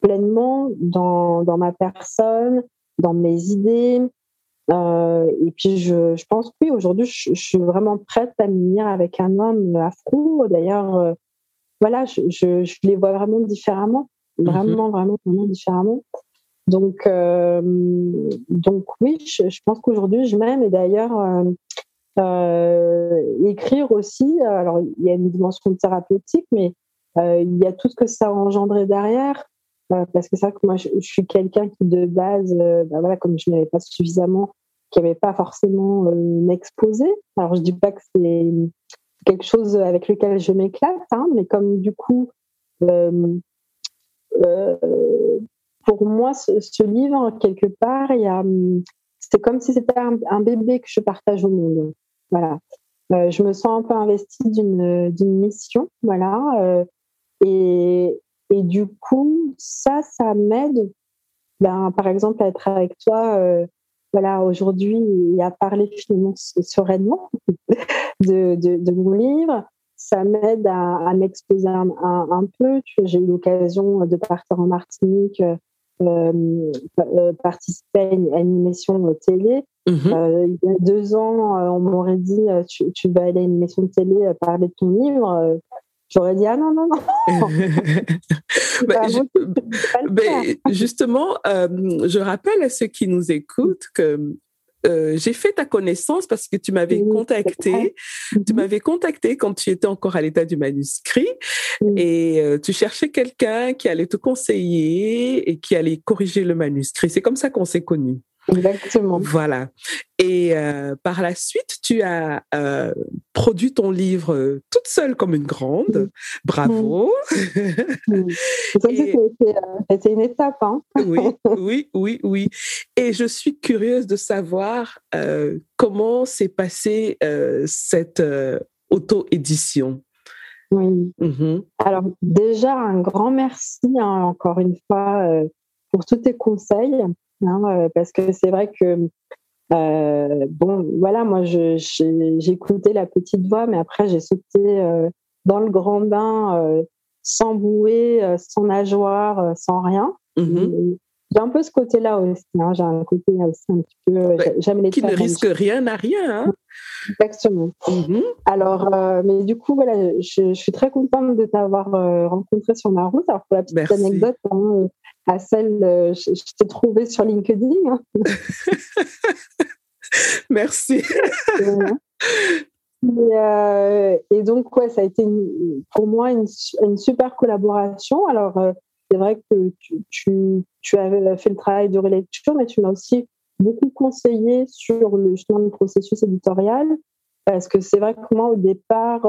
Speaker 3: pleinement dans, dans, ma personne, dans mes idées. et puis, je, je pense que oui, aujourd'hui, je, suis vraiment prête à m'unir avec un homme afro. D'ailleurs, voilà, je, je, les vois vraiment différemment. Mhm. Vraiment, vraiment, vraiment différemment. Donc, euh, donc oui, je, pense qu'aujourd'hui, je m'aime. Et d'ailleurs, euh, euh, écrire aussi, alors il y a une dimension thérapeutique, mais il y a tout ce que ça a engendré derrière. parce que c'est vrai que moi, je, suis quelqu'un qui, de base, bah voilà, comme je n'avais pas suffisamment qui n'avait pas forcément exposé. Alors je dis pas que c'est quelque chose avec lequel je m'éclate, hein, mais comme du coup, pour moi, ce, livre, quelque part, c'est comme si c'était un, bébé que je partage au monde. Voilà. je me sens un peu investie d'une, mission, voilà. et, et du coup, ça, ça m'aide, ben, par exemple, à être avec toi, euh, voilà, aujourd'hui, et à parler finalement sereinement de, de, de mon livre. Ça m'aide à, à m'exposer un, un, peu. J'ai eu l'occasion de partir en Martinique, euh, euh, participer à une, émission télé. Mm-hmm. Euh, il y a deux ans, on m'aurait dit tu, tu, vas aller à une émission de télé parler de ton livre. J'aurais dit ah non non non.
Speaker 2: Bah, justement, euh, je rappelle à ceux qui nous écoutent que euh, j'ai fait ta connaissance parce que tu m'avais contacté. Tu mhm. m'avais contacté quand tu étais encore à l'état du manuscrit et euh, tu cherchais quelqu'un qui allait te conseiller et qui allait corriger le manuscrit. C'est comme ça qu'on s'est connus.
Speaker 3: Exactement.
Speaker 2: Voilà. Et euh, par la suite, tu as euh, produit ton livre euh, toute seule comme une grande. Bravo.
Speaker 3: Mm. C'était une étape. Hein.
Speaker 2: oui, oui, oui, oui. Et je suis curieuse de savoir comment s'est passée cette auto-édition.
Speaker 3: Oui. Mm-hmm. Alors déjà, un grand merci hein, encore une fois pour tous tes conseils. Hein, euh, parce que c'est vrai que euh, bon, voilà, moi, j'ai écouté la petite voix, mais après, j'ai sauté euh, dans le grand bain sans bouée, sans nageoire, sans rien. Mm-hmm. J'ai un peu ce côté-là aussi. Hein. J'ai un côté aussi un petit peu.
Speaker 2: J'aime les Qui ne risque rien à rien. Hein.
Speaker 3: Exactement. Mm-hmm. Alors, mais du coup, voilà, je, suis très contente de t'avoir rencontré sur ma route. Alors, pour la petite anecdote, hein, à celle euh, je, t'ai trouvée sur LinkedIn. Hein.
Speaker 2: Merci.
Speaker 3: Euh, et, donc, ouais, ça a été pour moi une, super collaboration. Alors, euh, c'est vrai que tu, tu, tu, avais fait le travail de relecture, mais tu m'as aussi beaucoup conseillé sur le chemin du processus éditorial. Parce que c'est vrai que moi, au départ,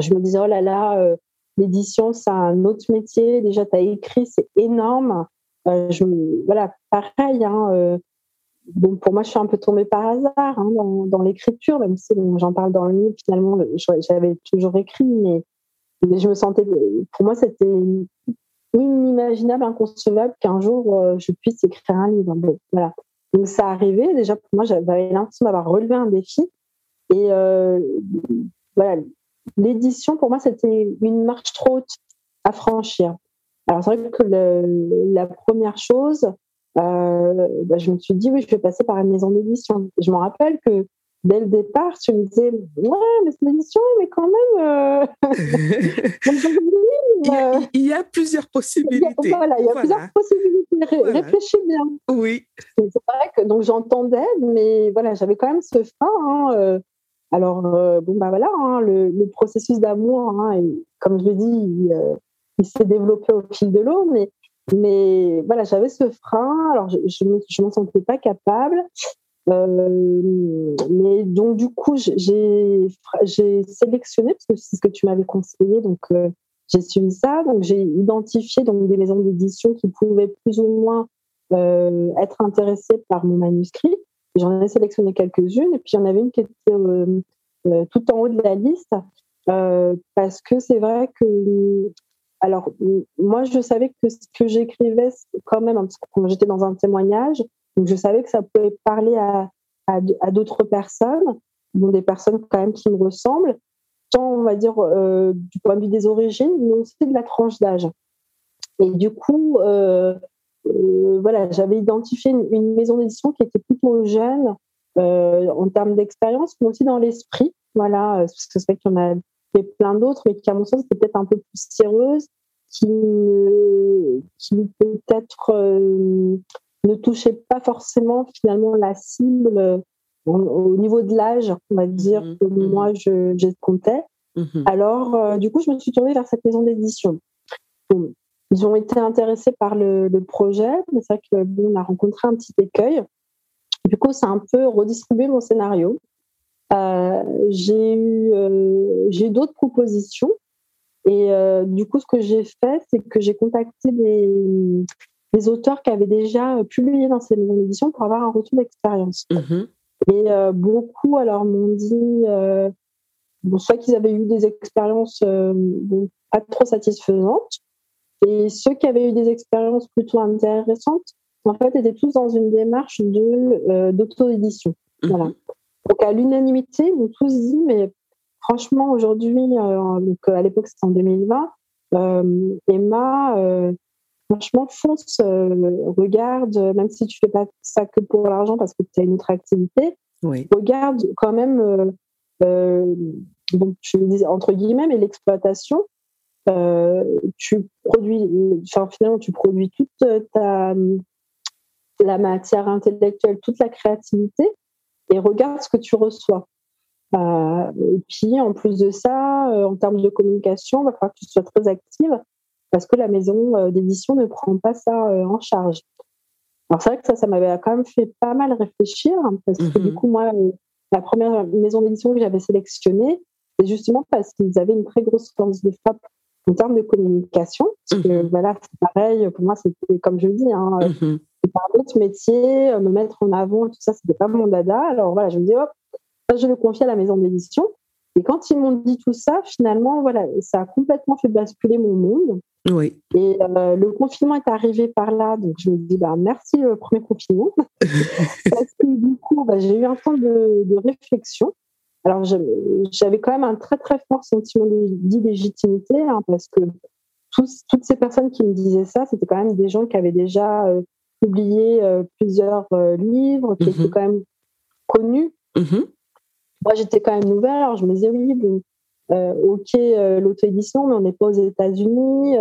Speaker 3: je me disais, oh là là, L'édition, c'est un autre métier. Déjà, tu as écrit, c'est énorme. Euh, voilà, pareil. Hein, euh, pour moi, je suis un peu tombée par hasard hein, dans, l'écriture, même si j'en parle dans le livre. Finalement, j'avais toujours écrit, mais, je me sentais. Pour moi, c'était inimaginable, inconcevable qu'un jour euh, je puisse écrire un livre. Voilà. Donc, ça arrivait. Déjà, pour moi, j'avais l'impression d'avoir relevé un défi. Et voilà, l'édition, pour moi, c'était une marche trop haute à franchir. Alors, c'est vrai que la première chose, euh, bah, je me suis dit, oui, je vais passer par une maison d'édition. Je me rappelle que dès le départ, tu me disais, ouais, mais c'est l'édition, mais quand même. Euh,
Speaker 2: il, y a, plusieurs possibilités.
Speaker 3: Il y a, voilà, il y a plusieurs possibilités. Réfléchis bien.
Speaker 2: Oui.
Speaker 3: C'est vrai que donc j'entendais, mais voilà, j'avais quand même ce frein. Hein, euh, alors, euh, bon, bah voilà, hein, le, processus d'amour, hein, comme je le dis, euh, il, s'est développé au fil de l'eau, mais, mais voilà, j'avais ce frein, alors je ne m'en sentais pas capable. Euh, mais donc, du coup, j'ai sélectionné, parce que c'est ce que tu m'avais conseillé, donc j'ai suivi ça. Donc, j'ai identifié donc, des maisons d'édition qui pouvaient plus ou moins être intéressées par mon manuscrit. J'en ai sélectionné quelques-unes et puis il y en avait une qui était euh, euh, tout en haut de la liste euh, parce que c'est vrai que alors moi je savais que ce que j'écrivais quand même quand j'étais dans un témoignage donc je savais que ça pouvait parler à, à, d'autres personnes bon, des personnes quand même qui me ressemblent tant on va dire du point de vue des origines mais aussi de la tranche d'âge. Et du coup euh, voilà, j'avais identifié une, maison d'édition qui était plutôt jeune euh, en termes d'expérience, mais aussi dans l'esprit. Voilà, euh, parce que c'est vrai qu'il y en a plein d'autres, mais qui, à mon sens, étaient peut-être un peu plus sérieuses, qui, qui peut-être ne touchaient pas forcément finalement la cible au niveau de l'âge, on va dire, mmh que mmh moi je, je comptais. Mmh Alors, du coup, je me suis tournée vers cette maison d'édition. Ils ont été intéressés par le, projet, mais c'est vrai que on a rencontré un petit écueil. Du coup, c'est un peu redistribué mon scénario. j'ai eu, j'ai d'autres propositions. Et du coup, ce que j'ai fait, c'est que j'ai contacté des, des, auteurs qui avaient déjà publié dans ces maisons d'édition pour avoir un retour d'expérience. Mm-hmm. Et beaucoup, alors, m'ont dit, bon, soit qu'ils avaient eu des expériences pas trop satisfaisantes, et ceux qui avaient eu des expériences plutôt intéressantes, en fait, étaient tous dans une démarche de euh, d'auto-édition. Mhm. Donc, à l'unanimité, ils m'ont tous dit, mais franchement, aujourd'hui, euh, donc à l'époque, c'était en 2020, euh, Emma, franchement, fonce, regarde, même si tu fais pas ça que pour l'argent parce que tu as une autre activité, oui. regarde quand même, bon, je dis entre guillemets, mais l'exploitation, euh, tu produis, enfin, finalement, tu produis toute ta, la matière intellectuelle, toute la créativité, et regarde ce que tu reçois. Euh, et puis, en plus de ça, euh, en termes de communication, il va falloir que tu sois très active parce que la maison d'édition ne prend pas ça en charge. Alors, c'est vrai que ça, ça m'avait quand même fait pas mal réfléchir parce que du mhm. coup, moi, la première maison d'édition que j'avais sélectionnée, c'est justement parce qu'ils avaient une très grosse force de frappe en termes de communication. Parce que mhm. voilà, c'est pareil, pour moi, c'était comme je le dis, hein, mmh. c'est un autre métier, euh, me mettre en avant, tout ça, c'était pas mon dada. Alors voilà, je me dis, hop, je le confie à la maison d'édition. Et quand ils m'ont dit tout ça, finalement, voilà, ça a complètement fait basculer mon monde. Oui. Et euh, le confinement est arrivé par là, donc je me dis, bah, merci le premier confinement. Parce que du coup, bah, j'ai eu un temps de, de réflexion. Alors, j'avais quand même un très, très fort sentiment d'illégitimité, hein, parce que toutes ces personnes qui me disaient ça, c'était quand même des gens qui avaient déjà euh, publié euh, plusieurs euh, livres, qui étaient mm-hmm. quand même connus. Mm-hmm. Moi, j'étais quand même nouvelle, alors je me disais, oui, ok, l'auto-édition, mais on n'est pas aux États-Unis.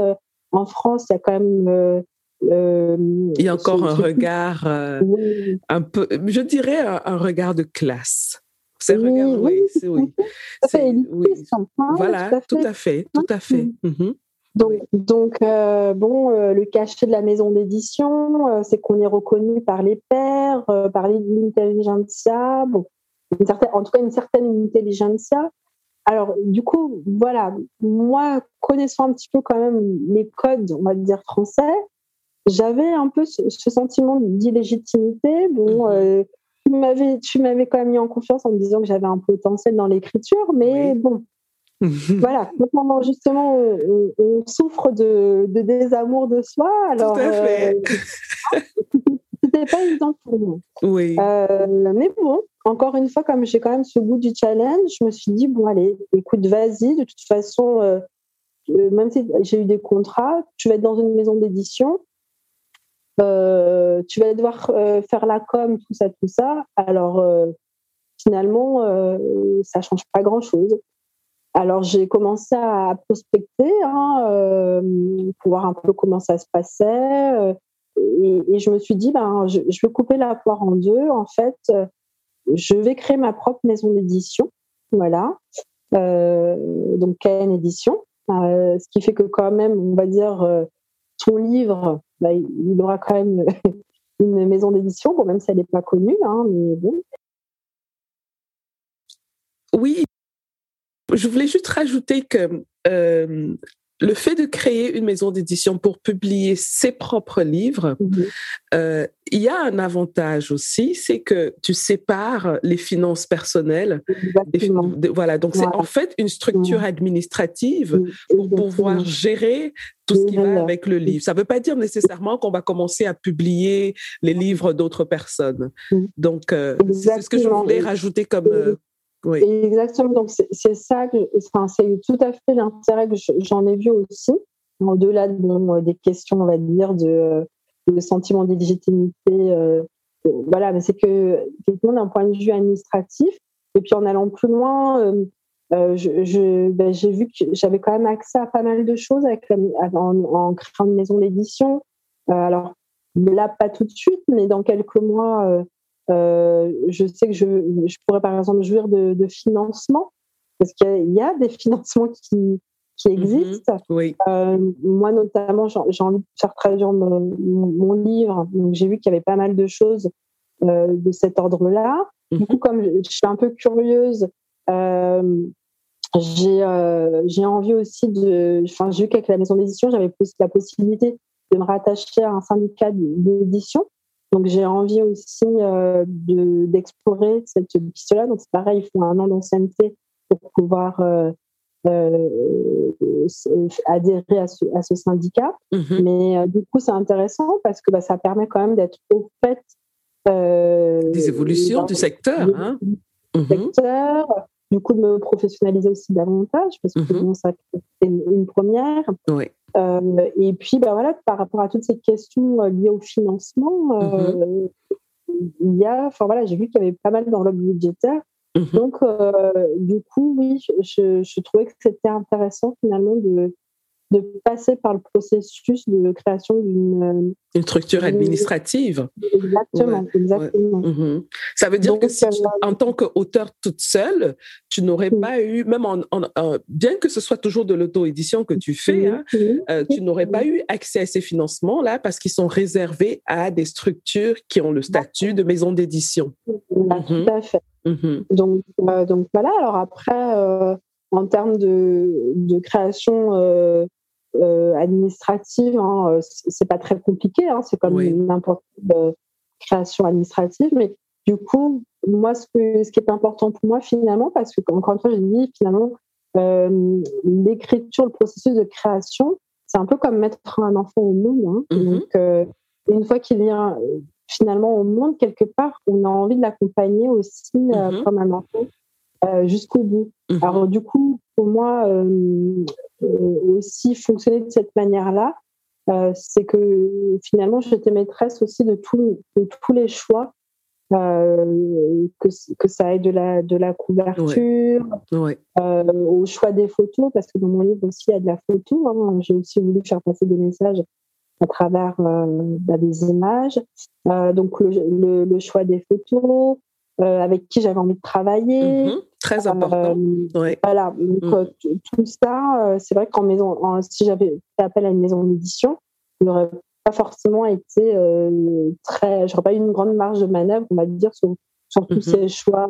Speaker 3: en France, il y a quand même.
Speaker 2: il y a encore un regard un peu, je dirais un regard de classe. C'est oui, oui, c'est oui. Voilà, tout à fait, tout à fait.
Speaker 3: Mhm. Donc, donc euh, bon, euh, le cachet de la maison d'édition, euh, c'est qu'on est reconnu par les pairs, par l'intelligentsia, bon, une certaine, en tout cas une certaine intelligentsia. Alors, du coup, voilà, moi, connaissant un petit peu quand même les codes, on va dire français, j'avais un peu ce, sentiment d'illégitimité. Bon, tu m'avais, tu m'avais quand même mis en confiance en me disant que j'avais un potentiel dans l'écriture, mais bon, voilà, maintenant justement on, souffre de, de, désamour de soi, alors Tout à fait. Euh, c'était pas évident pour moi. Oui. Euh, mais bon, encore une fois, comme j'ai quand même ce goût du challenge, je me suis dit bon allez, écoute, vas-y. De toute façon, euh, même si j'ai eu des contrats, tu vas être dans une maison d'édition. Euh, tu vas devoir euh, faire la com, tout ça, tout ça. Alors, euh, finalement, ça change pas grand-chose. Alors, j'ai commencé à prospecter hein, pour voir un peu comment ça se passait. Et, je me suis dit, ben, je, je, vais couper la poire en deux. En fait, je vais créer ma propre maison d'édition. Voilà. donc, KN Édition. ce qui fait que quand même, on va dire, ton livre bah, il aura quand même une maison d'édition, bon, même si elle n'est pas connue, hein.
Speaker 2: Oui, je voulais juste rajouter que euh, le fait de créer une maison d'édition pour publier ses propres livres, mhm. euh, il y a un avantage aussi, c'est que tu sépares les finances personnelles. voilà, donc c'est en fait une structure administrative pour pouvoir gérer tout ce qui va avec le livre. Ça ne veut pas dire nécessairement qu'on va commencer à publier les livres d'autres personnes. Donc, euh, c'est ce que je voulais rajouter comme, euh,
Speaker 3: Exactement. Donc, c'est ça, enfin, c'est tout à fait l'intérêt que j'en ai vu aussi, au-delà de, des questions, on va dire, de, de sentiment d'illégitimité. Euh, voilà, mais c'est que, effectivement, d'un point de vue administratif, et puis en allant plus loin, euh, euh ben, j'ai vu que j'avais quand même accès à pas mal de choses en, en, créant une maison d'édition. Euh, alors, là, pas tout de suite, mais dans quelques mois, euh, euh, je sais que je, je, pourrais par exemple jouir de, de financement, parce qu'il y a des financements qui, qui mhm. existent. oui. euh, moi, notamment, j'ai envie de faire traduire mon, mon, livre. Donc, j'ai vu qu'il y avait pas mal de choses de cet ordre-là. Du mhm. coup, comme je, suis un peu curieuse, j'ai j'ai envie aussi de. Enfin, j'ai vu qu'avec la maison d'édition, j'avais la possibilité de me rattacher à un syndicat d'édition. Donc j'ai envie aussi euh, d'explorer cette piste-là. Donc c'est pareil, il faut un an d'ancienneté pour pouvoir euh, euh, adhérer à ce, à ce syndicat. Mm-hmm. Mais du coup, c'est intéressant parce que bah, ça permet quand même d'être au fait
Speaker 2: des évolutions du secteur. Hein?
Speaker 3: Du secteur, du coup de me professionnaliser aussi davantage parce que mm-hmm. ça c'est une, première.
Speaker 2: Oui.
Speaker 3: Euh, et puis, bah voilà, par rapport à toutes ces questions euh, liées au financement, euh, mm-hmm. il y a, enfin voilà, j'ai vu qu'il y avait pas mal d'enveloppes budgétaires. Mm-hmm. Donc, du coup, oui, je, je trouvais que c'était intéressant finalement de, de passer par le processus de création d'une
Speaker 2: euh, une structure administrative.
Speaker 3: Exactement, exactement.
Speaker 2: Mhm. Ça veut dire que si en tant qu'auteur toute seule, tu n'aurais pas eu, même en, bien que ce soit toujours de l'auto-édition que tu fais, hein, euh, tu n'aurais pas eu accès à ces financements-là parce qu'ils sont réservés à des structures qui ont le statut de maison d'édition.
Speaker 3: Tout mhm. à fait. Mhm. Donc, euh, donc voilà, alors après, en termes de, de création euh, administrative, hein, euh, c'est pas très compliqué, hein, c'est comme n'importe quelle euh, création administrative, mais du coup, moi, ce, que, ce qui est important pour moi finalement, parce que encore une fois, je dis finalement, l'écriture, le processus de création, c'est un peu comme mettre un enfant au monde. Hein. Mm-hmm. Donc, une fois qu'il vient finalement au monde, quelque part, on a envie de l'accompagner aussi mm-hmm. comme un enfant jusqu'au bout. Mm-hmm. Alors, du coup, pour moi, euh, aussi fonctionner de cette manière-là, euh, c'est que finalement, j'étais maîtresse aussi de, de tous les choix euh, que, que, ça ait de la, de la couverture, au choix des photos, parce que dans mon livre aussi, il y a de la photo. Hein. J'ai aussi voulu faire passer des messages à travers bah, des images. donc, le, le, choix des photos, avec qui j'avais envie de travailler. Mm-hmm.
Speaker 2: Très important.
Speaker 3: Euh, voilà. Donc, mm. euh, tout ça, euh, c'est vrai qu'en maison, si j'avais fait appel à une maison d'édition, il n'aurait pas forcément été très. J'aurais pas eu une grande marge de manœuvre, on va dire, sur, sur tous mm-hmm. ces choix.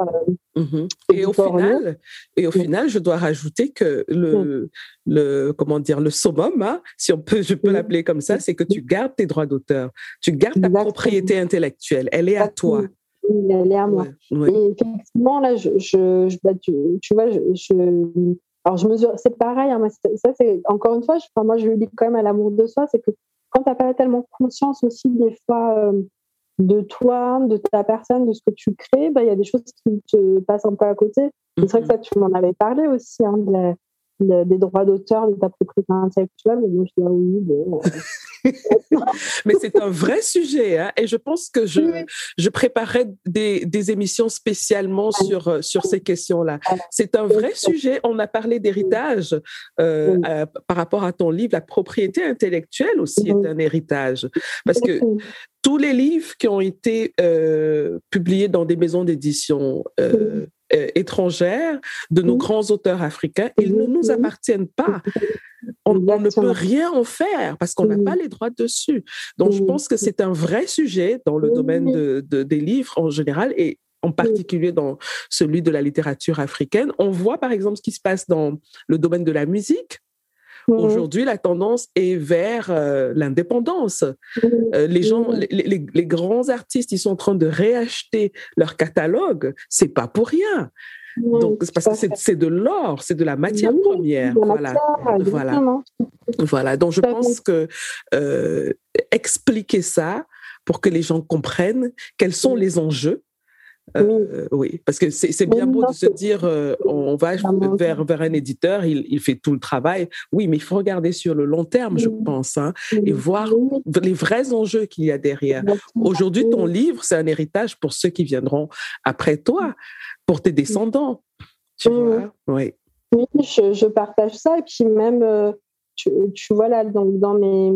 Speaker 2: Mm-hmm. Et au final, et au final, je dois rajouter que le, mm. le comment dire, le summum, hein, si on peut, je peux mm. l'appeler comme ça, c'est que tu gardes tes droits d'auteur, tu gardes ta propriété intellectuelle, elle est à toi
Speaker 3: elle est à moi. Et effectivement, là, je, je, bah, tu, vois, je, alors je mesure, c'est pareil, hein, ça c'est encore une fois, je, moi je le dis quand même à l'amour de soi, c'est que quand tu n'as pas tellement conscience aussi des fois euh, de toi, de ta personne, de ce que tu crées, bah, il y a des choses qui te passent un peu à côté. C'est vrai que ça, tu m'en avais parlé aussi, hein, des droits d'auteur, de ta propriété intellectuelle. Je dis, ah oui, bon.
Speaker 2: Mais c'est un vrai sujet, hein, et je pense que je, je préparerai des, des émissions spécialement sur, euh, sur ces questions-là. C'est un vrai sujet. On a parlé d'héritage euh, par rapport à ton livre. La propriété intellectuelle aussi est un héritage. Parce que tous les livres qui ont été euh, publiés dans des maisons d'édition euh, euh, étrangères de nos grands auteurs africains, ils ne nous appartiennent pas. On, ne peut rien en faire parce qu'on n'a pas les droits dessus. Donc, je pense que c'est un vrai sujet dans le domaine de, des livres en général et en particulier dans celui de la littérature africaine. On voit par exemple ce qui se passe dans le domaine de la musique. Aujourd'hui, la tendance est vers euh, l'indépendance. Euh, les gens, les, grands artistes, ils sont en train de réacheter leur catalogue. C'est pas pour rien. Donc, parce que c'est de l'or, c'est de la matière première. voilà. voilà. Voilà. Donc, je pense que euh, expliquer ça pour que les gens comprennent quels sont les enjeux euh, oui. parce que c'est bien beau de se dire euh, on va vers, vers un éditeur, il, il, fait tout le travail. Oui, mais il faut regarder sur le long terme, je pense, hein, et voir les vrais enjeux qu'il y a derrière. Aujourd'hui, ton livre, c'est un héritage pour ceux qui viendront après toi, pour tes descendants. Tu vois oui.
Speaker 3: Oui, je, je, partage ça. Et puis même, euh, tu, vois là, donc dans mes,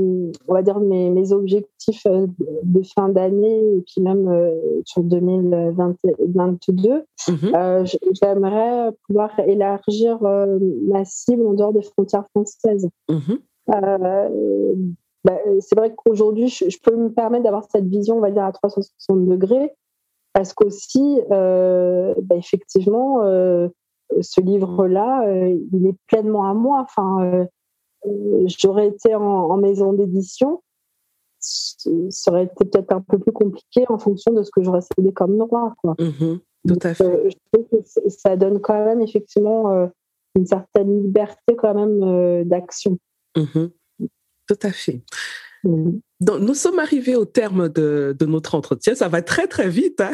Speaker 3: on va dire mes, mes objectifs euh, de fin d'année et puis même euh, sur 2022, mhm. euh, j'aimerais pouvoir élargir ma cible en dehors des frontières françaises. Mhm. Bah, c'est vrai qu'aujourd'hui, je, peux me permettre d'avoir cette vision, on va dire, à 360 degrés. Parce qu'aussi, bah, effectivement, ce livre-là, il est pleinement à moi. Enfin, j'aurais été en, maison d'édition, ça aurait été peut-être un peu plus compliqué en fonction de ce que j'aurais cédé comme droit. Quoi.
Speaker 2: Mm-hmm. tout à fait.
Speaker 3: je trouve que ça donne quand même effectivement une certaine liberté quand même d'action.
Speaker 2: Mm-hmm. Tout à fait. Donc, nous sommes arrivés au terme de, de, notre entretien. Ça va très, très vite. Hein?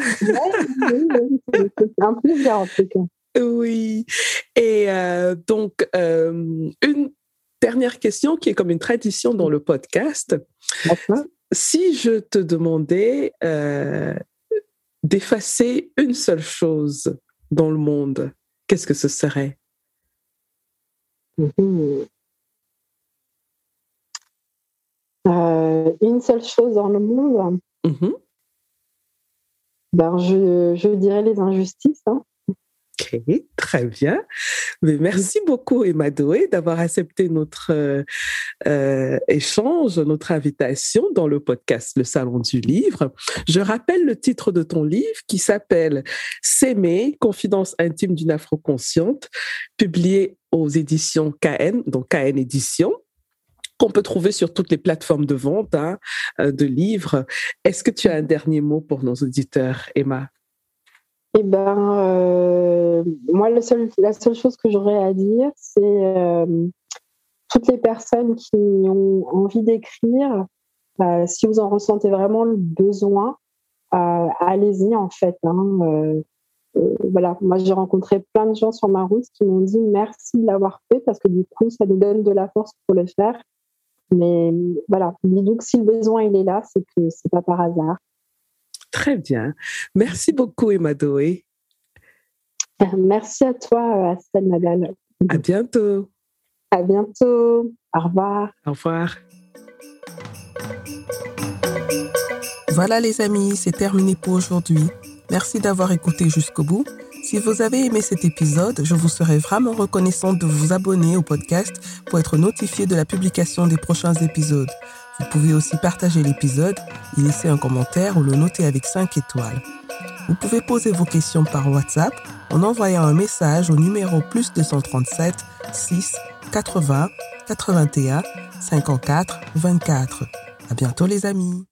Speaker 3: oui, c'est un plaisir en tout cas.
Speaker 2: Oui. Et euh, donc, euh, une dernière question qui est comme une tradition dans le podcast. Si je te demandais euh, d'effacer une seule chose dans le monde, qu'est-ce que ce serait?
Speaker 3: Mm-hmm. Une seule chose dans le monde mm-hmm. ben, je, je, dirais les injustices. Hein.
Speaker 2: Ok, très bien. Mais merci beaucoup, Emma Doé, d'avoir accepté notre euh, euh, échange, notre invitation dans le podcast Le Salon du Livre. Je rappelle le titre de ton livre qui s'appelle S'aimer, confidence intime d'une afro-consciente, publié aux éditions KN, donc KN Éditions qu'on peut trouver sur toutes les plateformes de vente hein, euh, de livres. Est-ce que tu as un dernier mot pour nos auditeurs, Emma?
Speaker 3: Eh ben, euh, moi, la seule, chose que j'aurais à dire, c'est euh, toutes les personnes qui ont envie d'écrire, euh, si vous en ressentez vraiment le besoin, allez-y en fait. Hein, voilà, moi j'ai rencontré plein de gens sur ma route qui m'ont dit merci de l'avoir fait parce que du coup ça nous donne de la force pour le faire. Mais voilà, donc si le besoin il est là, c'est que c'est pas par hasard.
Speaker 2: Très bien. Merci beaucoup, Emma Doé.
Speaker 3: Merci à toi, Astelle Nadal.
Speaker 2: À bientôt.
Speaker 3: À bientôt. Au revoir.
Speaker 2: Au revoir.
Speaker 1: Voilà les amis, c'est terminé pour aujourd'hui. Merci d'avoir écouté jusqu'au bout. Si vous avez aimé cet épisode, je vous serais vraiment reconnaissante de vous abonner au podcast pour être notifié de la publication des prochains épisodes. Vous pouvez aussi partager l'épisode, y laisser un commentaire ou le noter avec 5 étoiles. Vous pouvez poser vos questions par WhatsApp en envoyant un message au numéro plus 237 6 80 81 54 24. À bientôt les amis.